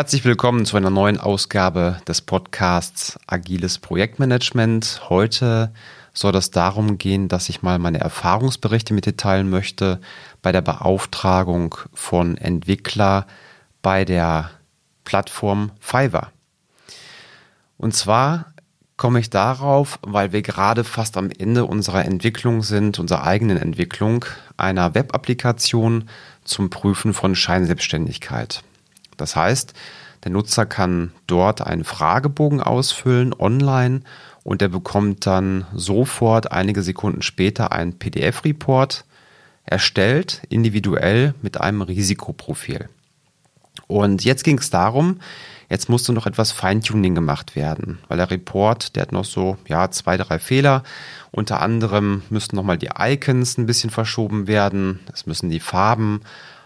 Herzlich willkommen zu einer neuen Ausgabe des Podcasts Agiles Projektmanagement. Heute soll es darum gehen, dass ich mal meine Erfahrungsberichte mit dir teilen möchte bei der Beauftragung von Entwickler bei der Plattform Fiverr. Und zwar komme ich darauf, weil wir gerade fast am Ende unserer Entwicklung sind, unserer eigenen Entwicklung einer Web-Applikation zum Prüfen von Scheinselbstständigkeit. Das heißt, der Nutzer kann dort einen Fragebogen ausfüllen online und er bekommt dann sofort einige Sekunden später einen PDF-Report erstellt, individuell mit einem Risikoprofil. Und jetzt ging es darum, jetzt musste noch etwas Feintuning gemacht werden, weil der Report, der hat noch so, ja, zwei, drei Fehler. Unter anderem müssten nochmal die Icons ein bisschen verschoben werden. Es müssen die Farben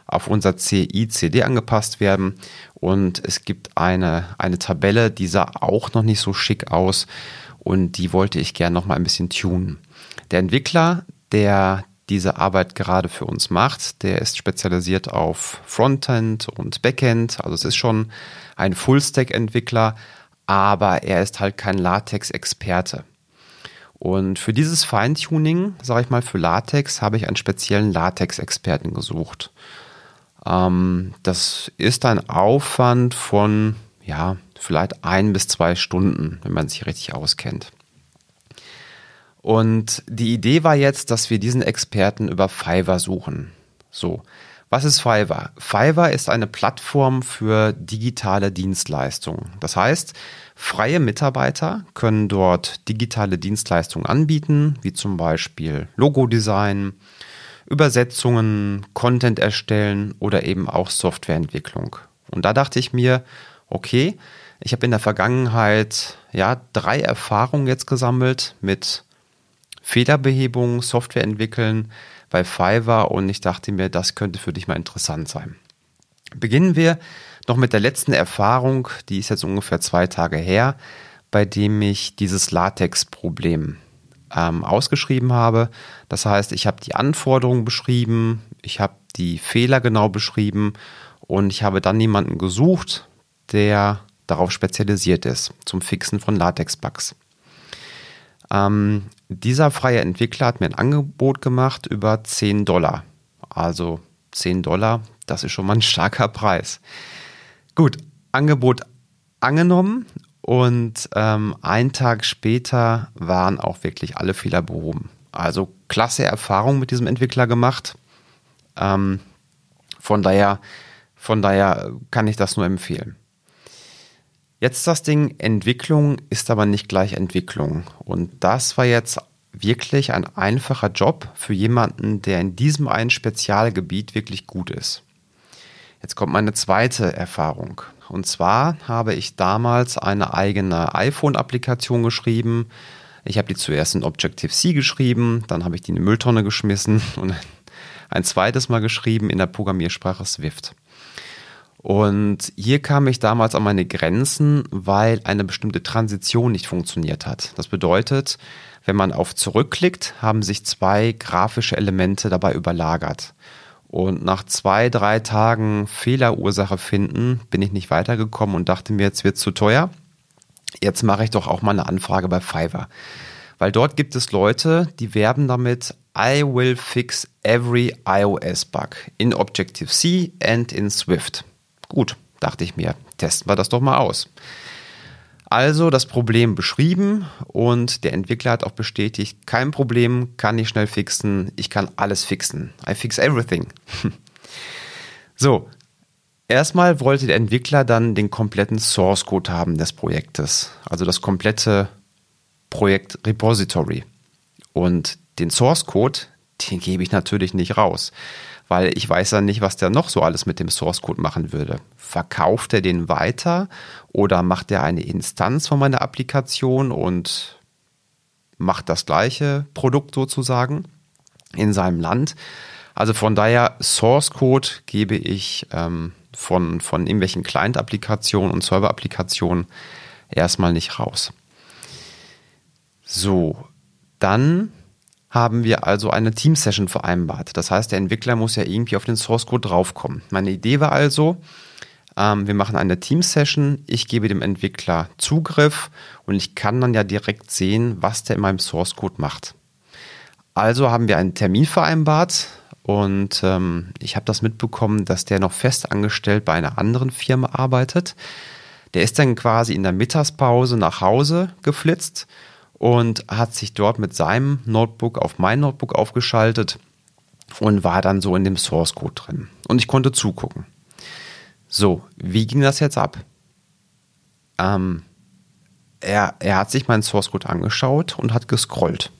auf unser CI-CD angepasst werden. Und es gibt eine, eine Tabelle, die sah auch noch nicht so schick aus und die wollte ich gerne noch mal ein bisschen tunen. Der Entwickler, der diese Arbeit gerade für uns macht, der ist spezialisiert auf Frontend und Backend. Also es ist schon ein Full-Stack-Entwickler, aber er ist halt kein Latex-Experte. Und für dieses Feintuning, sage ich mal, für Latex, habe ich einen speziellen Latex-Experten gesucht. Ähm, das ist ein Aufwand von, ja, vielleicht ein bis zwei Stunden, wenn man sich richtig auskennt. Und die Idee war jetzt, dass wir diesen Experten über Fiverr suchen. So. Was ist Fiverr? Fiverr ist eine Plattform für digitale Dienstleistungen. Das heißt, freie Mitarbeiter können dort digitale Dienstleistungen anbieten, wie zum Beispiel Logodesign, Übersetzungen, Content erstellen oder eben auch Softwareentwicklung. Und da dachte ich mir, okay, ich habe in der Vergangenheit ja drei Erfahrungen jetzt gesammelt mit Fehlerbehebung, Software entwickeln bei Fiverr und ich dachte mir, das könnte für dich mal interessant sein. Beginnen wir noch mit der letzten Erfahrung, die ist jetzt ungefähr zwei Tage her, bei dem ich dieses Latex-Problem ähm, ausgeschrieben habe. Das heißt, ich habe die Anforderungen beschrieben, ich habe die Fehler genau beschrieben und ich habe dann jemanden gesucht, der darauf spezialisiert ist, zum Fixen von Latex-Bugs. Ähm, dieser freie Entwickler hat mir ein Angebot gemacht über 10 Dollar. Also 10 Dollar, das ist schon mal ein starker Preis. Gut, Angebot angenommen und ähm, einen Tag später waren auch wirklich alle Fehler behoben. Also klasse Erfahrung mit diesem Entwickler gemacht. Ähm, von daher, von daher kann ich das nur empfehlen. Jetzt das Ding, Entwicklung ist aber nicht gleich Entwicklung. Und das war jetzt wirklich ein einfacher Job für jemanden, der in diesem einen Spezialgebiet wirklich gut ist. Jetzt kommt meine zweite Erfahrung. Und zwar habe ich damals eine eigene iPhone-Applikation geschrieben. Ich habe die zuerst in Objective-C geschrieben, dann habe ich die in die Mülltonne geschmissen und ein zweites Mal geschrieben in der Programmiersprache Swift. Und hier kam ich damals an meine Grenzen, weil eine bestimmte Transition nicht funktioniert hat. Das bedeutet, wenn man auf zurückklickt, haben sich zwei grafische Elemente dabei überlagert. Und nach zwei, drei Tagen Fehlerursache finden, bin ich nicht weitergekommen und dachte mir, jetzt wird zu teuer. Jetzt mache ich doch auch mal eine Anfrage bei Fiverr. Weil dort gibt es Leute, die werben damit, I will fix every iOS bug in Objective-C and in Swift. Gut, dachte ich mir, testen wir das doch mal aus. Also das Problem beschrieben und der Entwickler hat auch bestätigt, kein Problem, kann ich schnell fixen, ich kann alles fixen. I fix everything. so, erstmal wollte der Entwickler dann den kompletten Source Code haben des Projektes, also das komplette Projekt Repository. Und den Source Code, den gebe ich natürlich nicht raus weil ich weiß ja nicht, was der noch so alles mit dem Source Code machen würde. Verkauft er den weiter oder macht er eine Instanz von meiner Applikation und macht das gleiche Produkt sozusagen in seinem Land? Also von daher, Source Code gebe ich ähm, von, von irgendwelchen Client-Applikationen und Server-Applikationen erstmal nicht raus. So, dann haben wir also eine Team-Session vereinbart. Das heißt, der Entwickler muss ja irgendwie auf den Source Code draufkommen. Meine Idee war also, Ähm, wir machen eine Team-Session, ich gebe dem Entwickler Zugriff und ich kann dann ja direkt sehen, was der in meinem Source-Code macht. Also haben wir einen Termin vereinbart und ähm, ich habe das mitbekommen, dass der noch fest angestellt bei einer anderen Firma arbeitet. Der ist dann quasi in der Mittagspause nach Hause geflitzt und hat sich dort mit seinem Notebook auf mein Notebook aufgeschaltet und war dann so in dem Source Code drin. Und ich konnte zugucken. So, wie ging das jetzt ab? Ähm, er, er hat sich meinen Source Code angeschaut und hat gescrollt.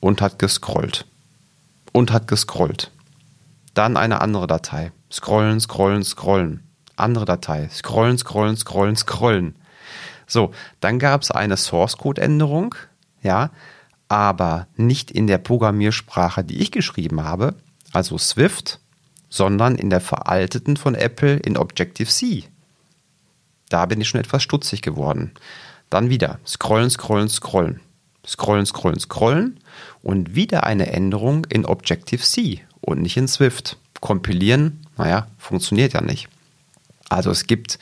Und hat gescrollt. Und hat gescrollt. Dann eine andere Datei. Scrollen, scrollen, scrollen. Andere Datei. Scrollen, scrollen, scrollen, scrollen. So, dann gab es eine Source Code Änderung, ja, aber nicht in der Programmiersprache, die ich geschrieben habe, also Swift, sondern in der veralteten von Apple in Objective-C. Da bin ich schon etwas stutzig geworden. Dann wieder scrollen, scrollen, scrollen. Scrollen, scrollen, scrollen und wieder eine Änderung in Objective-C und nicht in Swift. Kompilieren, naja, funktioniert ja nicht. Also es gibt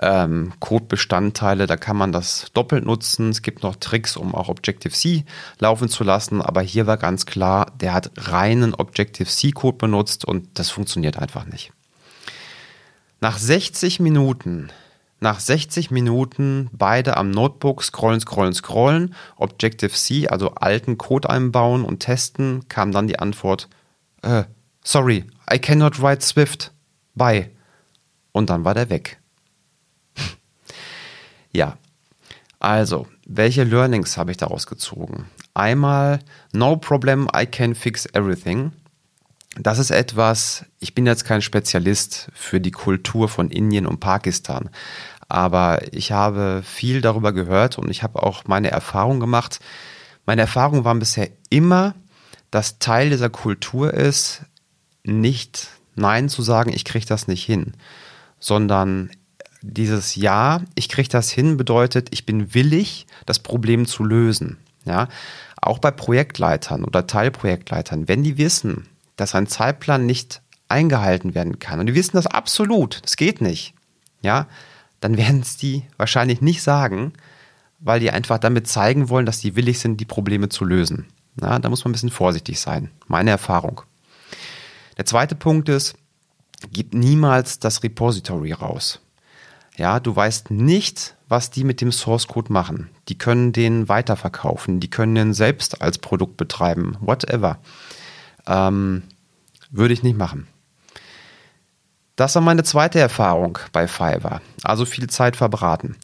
ähm, Codebestandteile, da kann man das doppelt nutzen. Es gibt noch Tricks, um auch Objective-C laufen zu lassen, aber hier war ganz klar, der hat reinen Objective-C-Code benutzt und das funktioniert einfach nicht. Nach 60 Minuten, nach 60 Minuten beide am Notebook scrollen, scrollen, scrollen, Objective-C, also alten Code einbauen und testen, kam dann die Antwort, äh, sorry, I cannot write Swift. Bye. Und dann war der weg. Ja, also, welche Learnings habe ich daraus gezogen? Einmal, no problem, I can fix everything. Das ist etwas, ich bin jetzt kein Spezialist für die Kultur von Indien und Pakistan, aber ich habe viel darüber gehört und ich habe auch meine Erfahrung gemacht. Meine Erfahrungen waren bisher immer, dass Teil dieser Kultur ist, nicht Nein zu sagen, ich kriege das nicht hin, sondern dieses Ja, ich kriege das hin, bedeutet, ich bin willig, das Problem zu lösen. Ja, auch bei Projektleitern oder Teilprojektleitern, wenn die wissen, dass ein Zeitplan nicht eingehalten werden kann und die wissen das absolut, das geht nicht, ja, dann werden es die wahrscheinlich nicht sagen, weil die einfach damit zeigen wollen, dass die willig sind, die Probleme zu lösen. Ja, da muss man ein bisschen vorsichtig sein. Meine Erfahrung. Der zweite Punkt ist, gib niemals das Repository raus. Ja, du weißt nicht, was die mit dem Source Code machen. Die können den weiterverkaufen, die können den selbst als Produkt betreiben, whatever. Ähm, würde ich nicht machen. Das war meine zweite Erfahrung bei Fiverr. Also viel Zeit verbraten.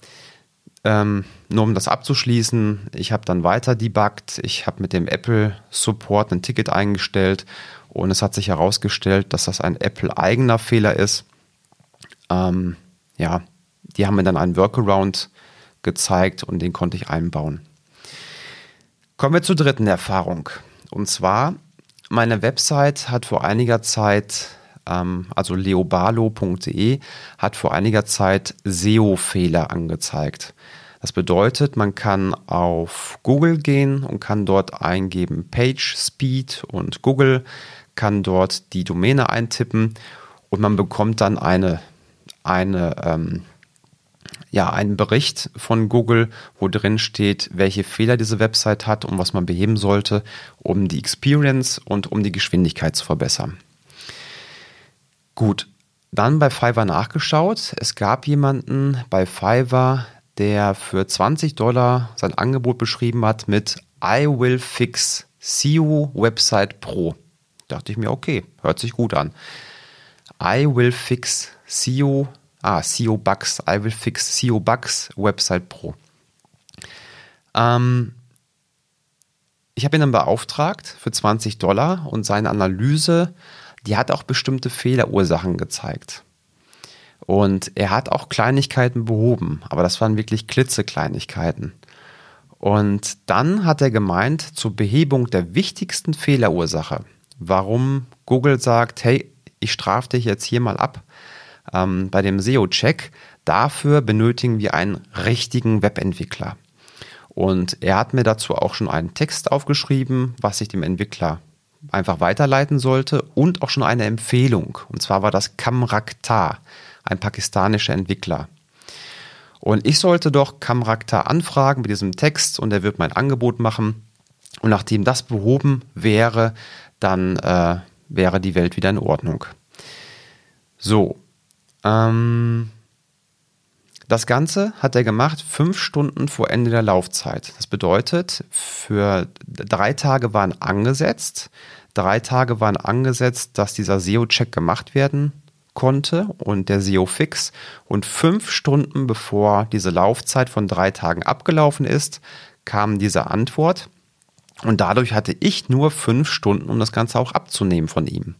Ähm, nur um das abzuschließen, ich habe dann weiter debuggt. Ich habe mit dem Apple Support ein Ticket eingestellt und es hat sich herausgestellt, dass das ein Apple eigener Fehler ist. Ähm, ja, die haben mir dann einen Workaround gezeigt und den konnte ich einbauen. Kommen wir zur dritten Erfahrung. Und zwar, meine Website hat vor einiger Zeit, ähm, also leobalo.de, hat vor einiger Zeit SEO-Fehler angezeigt. Das bedeutet, man kann auf Google gehen und kann dort eingeben Page Speed und Google kann dort die Domäne eintippen und man bekommt dann eine, eine ähm, ja einen Bericht von Google, wo drin steht, welche Fehler diese Website hat und was man beheben sollte, um die Experience und um die Geschwindigkeit zu verbessern. Gut, dann bei Fiverr nachgeschaut. Es gab jemanden bei Fiverr, der für 20 Dollar sein Angebot beschrieben hat mit I will fix SEO Website Pro. Dachte ich mir, okay, hört sich gut an. I will fix SEO Ah, SEO Bugs. I will fix SEO Bugs Website Pro. Ähm, ich habe ihn dann beauftragt für 20 Dollar und seine Analyse, die hat auch bestimmte Fehlerursachen gezeigt. Und er hat auch Kleinigkeiten behoben, aber das waren wirklich klitzekleinigkeiten. Und dann hat er gemeint, zur Behebung der wichtigsten Fehlerursache, warum Google sagt, hey, ich strafe dich jetzt hier mal ab, ähm, bei dem SEO-Check. Dafür benötigen wir einen richtigen Webentwickler. Und er hat mir dazu auch schon einen Text aufgeschrieben, was ich dem Entwickler einfach weiterleiten sollte und auch schon eine Empfehlung. Und zwar war das Kamraktar, ein pakistanischer Entwickler. Und ich sollte doch Kamrakta anfragen mit diesem Text und er wird mein Angebot machen. Und nachdem das behoben wäre, dann äh, wäre die Welt wieder in Ordnung. So. Ähm, das Ganze hat er gemacht fünf Stunden vor Ende der Laufzeit. Das bedeutet, für drei Tage waren angesetzt. Drei Tage waren angesetzt, dass dieser SEO-Check gemacht werden konnte und der SEO-Fix. Und fünf Stunden bevor diese Laufzeit von drei Tagen abgelaufen ist, kam diese Antwort. Und dadurch hatte ich nur fünf Stunden, um das Ganze auch abzunehmen von ihm.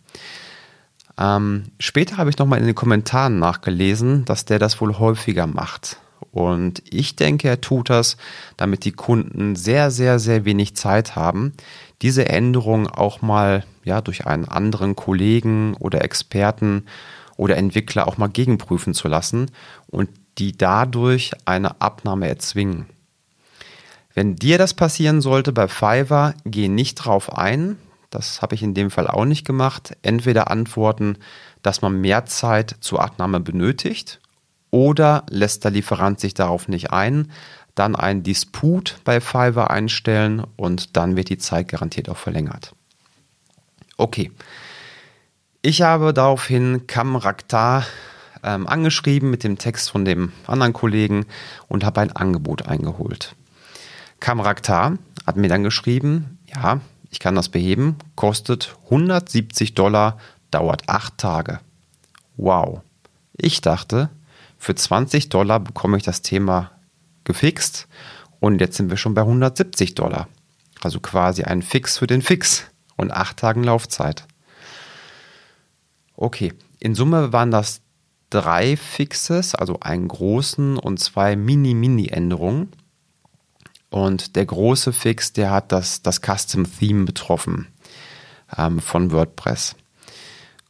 Ähm, später habe ich nochmal in den Kommentaren nachgelesen, dass der das wohl häufiger macht. Und ich denke, er tut das, damit die Kunden sehr, sehr, sehr wenig Zeit haben, diese Änderung auch mal ja, durch einen anderen Kollegen oder Experten oder Entwickler auch mal gegenprüfen zu lassen und die dadurch eine Abnahme erzwingen. Wenn dir das passieren sollte bei Fiverr, geh nicht drauf ein, das habe ich in dem Fall auch nicht gemacht. Entweder antworten, dass man mehr Zeit zur Abnahme benötigt oder lässt der Lieferant sich darauf nicht ein, dann einen Disput bei Fiverr einstellen und dann wird die Zeit garantiert auch verlängert. Okay. Ich habe daraufhin Kam Rakhtar ähm, angeschrieben mit dem Text von dem anderen Kollegen und habe ein Angebot eingeholt. Kam Rakhtar hat mir dann geschrieben, ja, ich kann das beheben, kostet 170 Dollar, dauert acht Tage. Wow. Ich dachte, für 20 Dollar bekomme ich das Thema gefixt und jetzt sind wir schon bei 170 Dollar. Also quasi ein Fix für den Fix und acht Tagen Laufzeit. Okay, in Summe waren das drei Fixes, also einen großen und zwei Mini-Mini-Änderungen. Und der große Fix, der hat das, das Custom Theme betroffen ähm, von WordPress.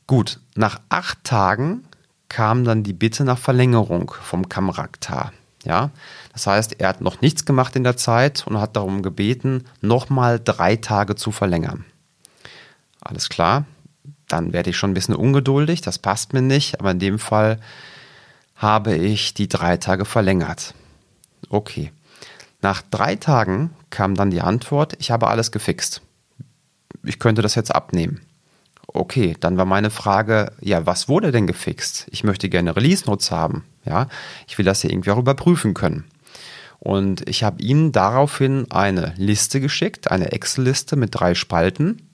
Gut, nach acht Tagen kam dann die Bitte nach Verlängerung vom Kamraktar. Ja, das heißt, er hat noch nichts gemacht in der Zeit und hat darum gebeten, nochmal drei Tage zu verlängern. Alles klar, dann werde ich schon ein bisschen ungeduldig, das passt mir nicht, aber in dem Fall habe ich die drei Tage verlängert. Okay. Nach drei Tagen kam dann die Antwort, ich habe alles gefixt. Ich könnte das jetzt abnehmen. Okay, dann war meine Frage, ja, was wurde denn gefixt? Ich möchte gerne Release Notes haben. Ja, ich will das ja irgendwie auch überprüfen können. Und ich habe Ihnen daraufhin eine Liste geschickt, eine Excel-Liste mit drei Spalten.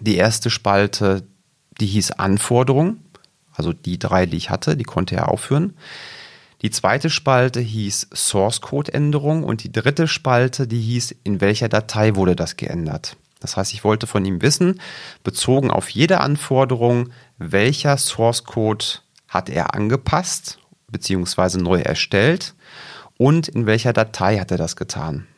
Die erste Spalte, die hieß Anforderung, also die drei, die ich hatte, die konnte er aufführen. Die zweite Spalte hieß Source Code Änderung und die dritte Spalte, die hieß, in welcher Datei wurde das geändert. Das heißt, ich wollte von ihm wissen, bezogen auf jede Anforderung, welcher Source Code hat er angepasst bzw. neu erstellt und in welcher Datei hat er das getan.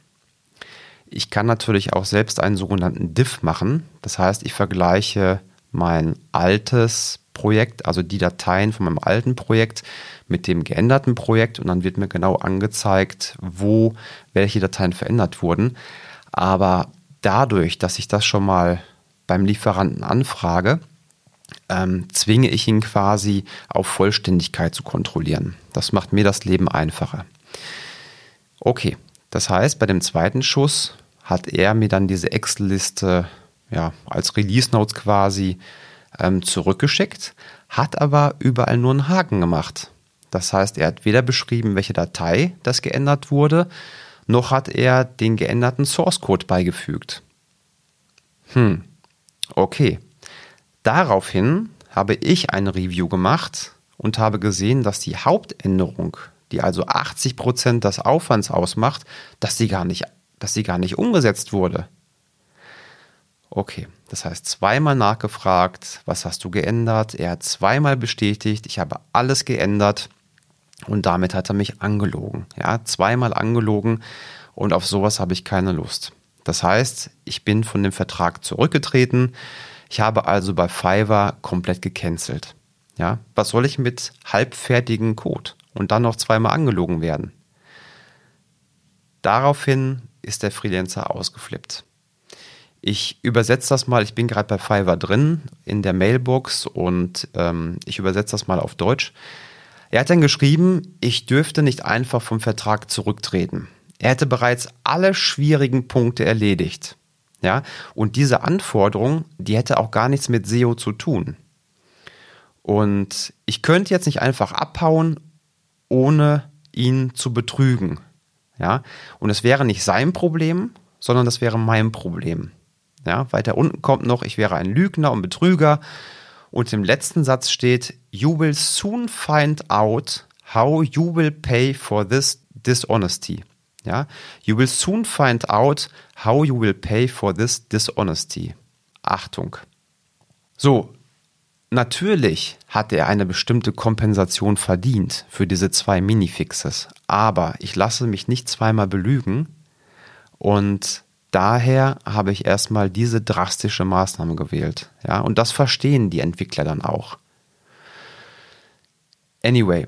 Ich kann natürlich auch selbst einen sogenannten Diff machen. Das heißt, ich vergleiche mein altes Projekt, also die Dateien von meinem alten Projekt mit dem geänderten Projekt und dann wird mir genau angezeigt, wo welche Dateien verändert wurden. Aber dadurch, dass ich das schon mal beim Lieferanten anfrage, ähm, zwinge ich ihn quasi auf Vollständigkeit zu kontrollieren. Das macht mir das Leben einfacher. Okay, das heißt, bei dem zweiten Schuss hat er mir dann diese Excel-Liste ja, als Release Notes quasi ähm, zurückgeschickt, hat aber überall nur einen Haken gemacht. Das heißt, er hat weder beschrieben, welche Datei das geändert wurde, noch hat er den geänderten Source Code beigefügt. Hm, okay. Daraufhin habe ich ein Review gemacht und habe gesehen, dass die Hauptänderung, die also 80 Prozent des Aufwands ausmacht, dass sie gar nicht, dass sie gar nicht umgesetzt wurde. Okay, das heißt zweimal nachgefragt, was hast du geändert? Er hat zweimal bestätigt, ich habe alles geändert und damit hat er mich angelogen. Ja, zweimal angelogen und auf sowas habe ich keine Lust. Das heißt, ich bin von dem Vertrag zurückgetreten. Ich habe also bei Fiverr komplett gecancelt. Ja, was soll ich mit halbfertigen Code und dann noch zweimal angelogen werden? Daraufhin ist der Freelancer ausgeflippt. Ich übersetze das mal, ich bin gerade bei Fiverr drin in der Mailbox und ähm, ich übersetze das mal auf Deutsch. Er hat dann geschrieben, ich dürfte nicht einfach vom Vertrag zurücktreten. Er hätte bereits alle schwierigen Punkte erledigt. Ja, und diese Anforderung, die hätte auch gar nichts mit SEO zu tun. Und ich könnte jetzt nicht einfach abhauen, ohne ihn zu betrügen. Ja, und es wäre nicht sein Problem, sondern das wäre mein Problem. Ja, weiter unten kommt noch, ich wäre ein Lügner und Betrüger. Und im letzten Satz steht, you will soon find out how you will pay for this dishonesty. Ja, you will soon find out how you will pay for this dishonesty. Achtung. So, natürlich hat er eine bestimmte Kompensation verdient für diese zwei Minifixes, aber ich lasse mich nicht zweimal belügen und daher habe ich erstmal diese drastische Maßnahme gewählt. Ja, und das verstehen die Entwickler dann auch. Anyway,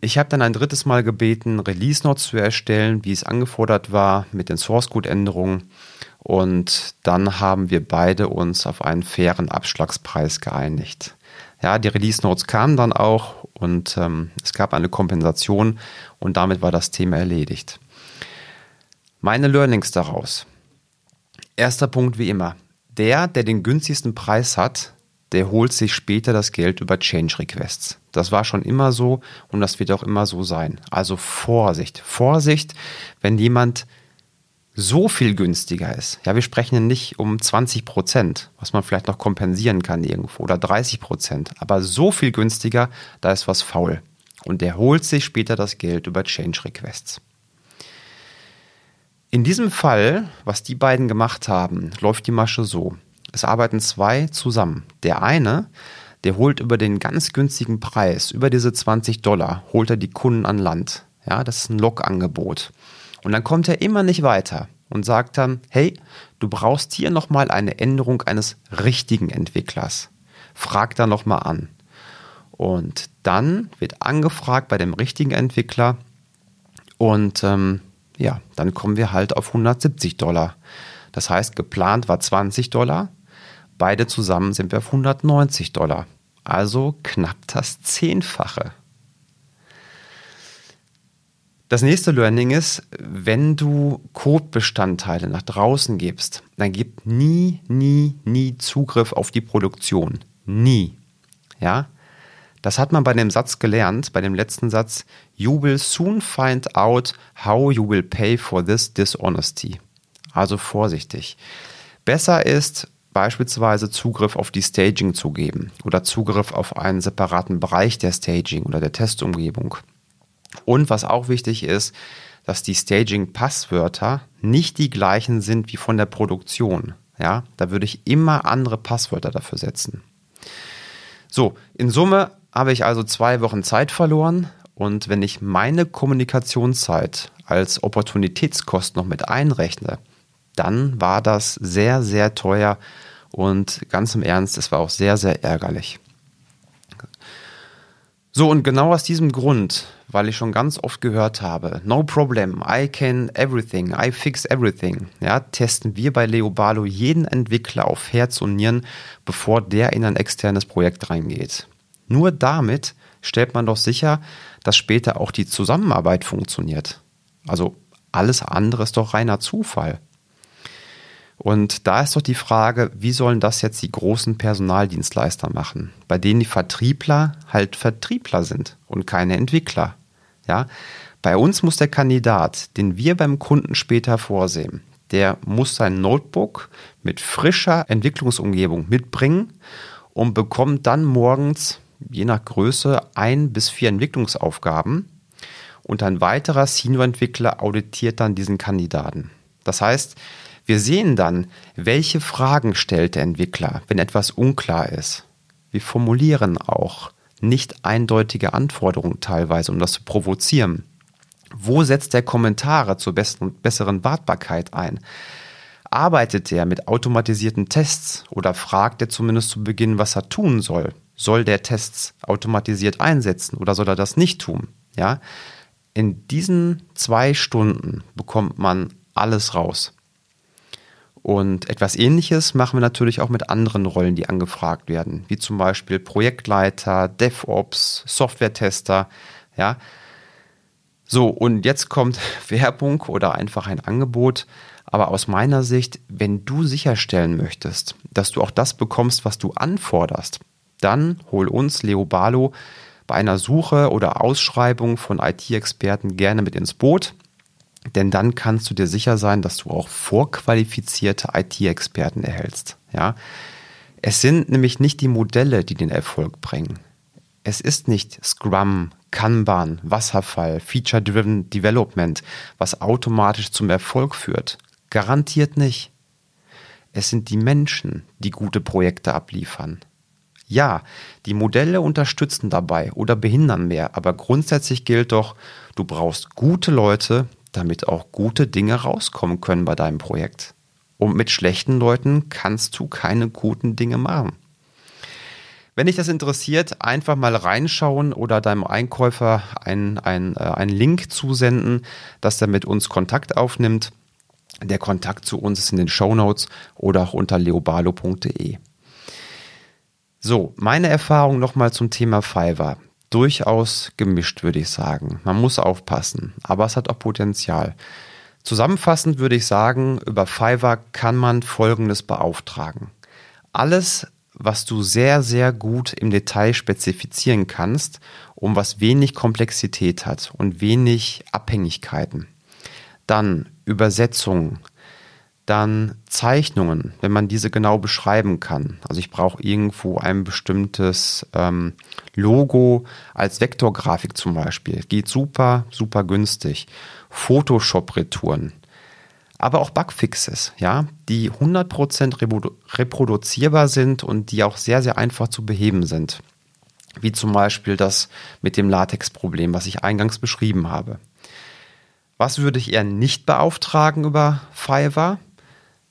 ich habe dann ein drittes Mal gebeten, Release Notes zu erstellen, wie es angefordert war, mit den Source Code Änderungen. Und dann haben wir beide uns auf einen fairen Abschlagspreis geeinigt. Ja, die Release Notes kamen dann auch und ähm, es gab eine Kompensation und damit war das Thema erledigt. Meine Learnings daraus. Erster Punkt wie immer. Der, der den günstigsten Preis hat, der holt sich später das Geld über Change Requests. Das war schon immer so und das wird auch immer so sein. Also Vorsicht, Vorsicht, wenn jemand so viel günstiger ist. Ja, wir sprechen nicht um 20 Prozent, was man vielleicht noch kompensieren kann irgendwo oder 30 Prozent, aber so viel günstiger, da ist was faul. Und der holt sich später das Geld über Change Requests. In diesem Fall, was die beiden gemacht haben, läuft die Masche so. Es arbeiten zwei zusammen. Der eine, der holt über den ganz günstigen Preis, über diese 20 Dollar, holt er die Kunden an Land. Ja, das ist ein Log-Angebot. Und dann kommt er immer nicht weiter und sagt dann, hey, du brauchst hier nochmal eine Änderung eines richtigen Entwicklers. Frag da nochmal an. Und dann wird angefragt bei dem richtigen Entwickler und ähm, ja, dann kommen wir halt auf 170 Dollar. Das heißt, geplant war 20 Dollar, beide zusammen sind wir auf 190 Dollar. Also knapp das Zehnfache. Das nächste Learning ist, wenn du Codebestandteile nach draußen gibst, dann gib nie, nie, nie Zugriff auf die Produktion. Nie. Ja? Das hat man bei dem Satz gelernt, bei dem letzten Satz, You will soon find out how you will pay for this dishonesty. Also vorsichtig. Besser ist beispielsweise Zugriff auf die Staging zu geben oder Zugriff auf einen separaten Bereich der Staging oder der Testumgebung. Und was auch wichtig ist, dass die Staging-Passwörter nicht die gleichen sind wie von der Produktion. Ja, da würde ich immer andere Passwörter dafür setzen. So, in Summe habe ich also zwei Wochen Zeit verloren und wenn ich meine Kommunikationszeit als Opportunitätskost noch mit einrechne, dann war das sehr, sehr teuer und ganz im Ernst, es war auch sehr, sehr ärgerlich. So, und genau aus diesem Grund, weil ich schon ganz oft gehört habe, no problem, I can everything, I fix everything, ja, testen wir bei Leobalo jeden Entwickler auf Herz und Nieren, bevor der in ein externes Projekt reingeht. Nur damit stellt man doch sicher, dass später auch die Zusammenarbeit funktioniert. Also alles andere ist doch reiner Zufall. Und da ist doch die Frage, wie sollen das jetzt die großen Personaldienstleister machen, bei denen die Vertriebler halt Vertriebler sind und keine Entwickler. Ja, bei uns muss der Kandidat, den wir beim Kunden später vorsehen, der muss sein Notebook mit frischer Entwicklungsumgebung mitbringen und bekommt dann morgens je nach Größe ein bis vier Entwicklungsaufgaben und ein weiterer Senior-Entwickler auditiert dann diesen Kandidaten. Das heißt, wir sehen dann, welche Fragen stellt der Entwickler, wenn etwas unklar ist. Wir formulieren auch nicht eindeutige Anforderungen teilweise, um das zu provozieren. Wo setzt der Kommentare zur besseren Wartbarkeit ein? Arbeitet er mit automatisierten Tests oder fragt er zumindest zu Beginn, was er tun soll? Soll der Tests automatisiert einsetzen oder soll er das nicht tun? Ja, in diesen zwei Stunden bekommt man alles raus. Und etwas Ähnliches machen wir natürlich auch mit anderen Rollen, die angefragt werden, wie zum Beispiel Projektleiter, DevOps, Software-Tester. Ja. So, und jetzt kommt Werbung oder einfach ein Angebot. Aber aus meiner Sicht, wenn du sicherstellen möchtest, dass du auch das bekommst, was du anforderst, dann hol uns, Leo Balo, bei einer Suche oder Ausschreibung von IT-Experten gerne mit ins Boot. Denn dann kannst du dir sicher sein, dass du auch vorqualifizierte IT-Experten erhältst. Ja? Es sind nämlich nicht die Modelle, die den Erfolg bringen. Es ist nicht Scrum, Kanban, Wasserfall, Feature-Driven Development, was automatisch zum Erfolg führt. Garantiert nicht. Es sind die Menschen, die gute Projekte abliefern. Ja, die Modelle unterstützen dabei oder behindern mehr, aber grundsätzlich gilt doch, du brauchst gute Leute, damit auch gute Dinge rauskommen können bei deinem Projekt. Und mit schlechten Leuten kannst du keine guten Dinge machen. Wenn dich das interessiert, einfach mal reinschauen oder deinem Einkäufer einen, einen, äh, einen Link zusenden, dass er mit uns Kontakt aufnimmt. Der Kontakt zu uns ist in den Show Notes oder auch unter leobalo.de. So, meine Erfahrung nochmal zum Thema Fiverr. Durchaus gemischt, würde ich sagen. Man muss aufpassen, aber es hat auch Potenzial. Zusammenfassend würde ich sagen, über Fiverr kann man Folgendes beauftragen. Alles, was du sehr, sehr gut im Detail spezifizieren kannst, um was wenig Komplexität hat und wenig Abhängigkeiten. Dann Übersetzungen, dann Zeichnungen, wenn man diese genau beschreiben kann. Also ich brauche irgendwo ein bestimmtes ähm, Logo als Vektorgrafik zum Beispiel. Geht super, super günstig. Photoshop-Retouren. Aber auch Bugfixes, ja, die 100% reproduzierbar sind und die auch sehr, sehr einfach zu beheben sind. Wie zum Beispiel das mit dem Latex-Problem, was ich eingangs beschrieben habe. Was würde ich eher nicht beauftragen über Fiverr?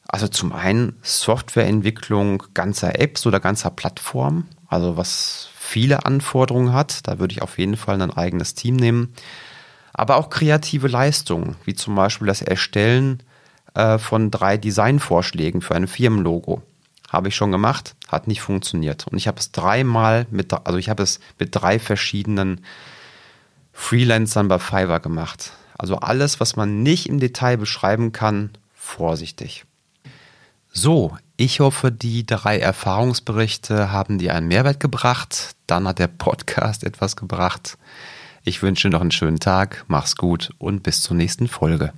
Also zum einen Softwareentwicklung ganzer Apps oder ganzer Plattformen, also was viele Anforderungen hat. Da würde ich auf jeden Fall ein eigenes Team nehmen. Aber auch kreative Leistungen, wie zum Beispiel das Erstellen äh, von drei Designvorschlägen für ein Firmenlogo. Habe ich schon gemacht, hat nicht funktioniert. Und ich habe es dreimal mit, also ich habe es mit drei verschiedenen Freelancern bei Fiverr gemacht. Also alles, was man nicht im Detail beschreiben kann, vorsichtig. So, ich hoffe, die drei Erfahrungsberichte haben dir einen Mehrwert gebracht. Dann hat der Podcast etwas gebracht. Ich wünsche noch einen schönen Tag, mach's gut und bis zur nächsten Folge.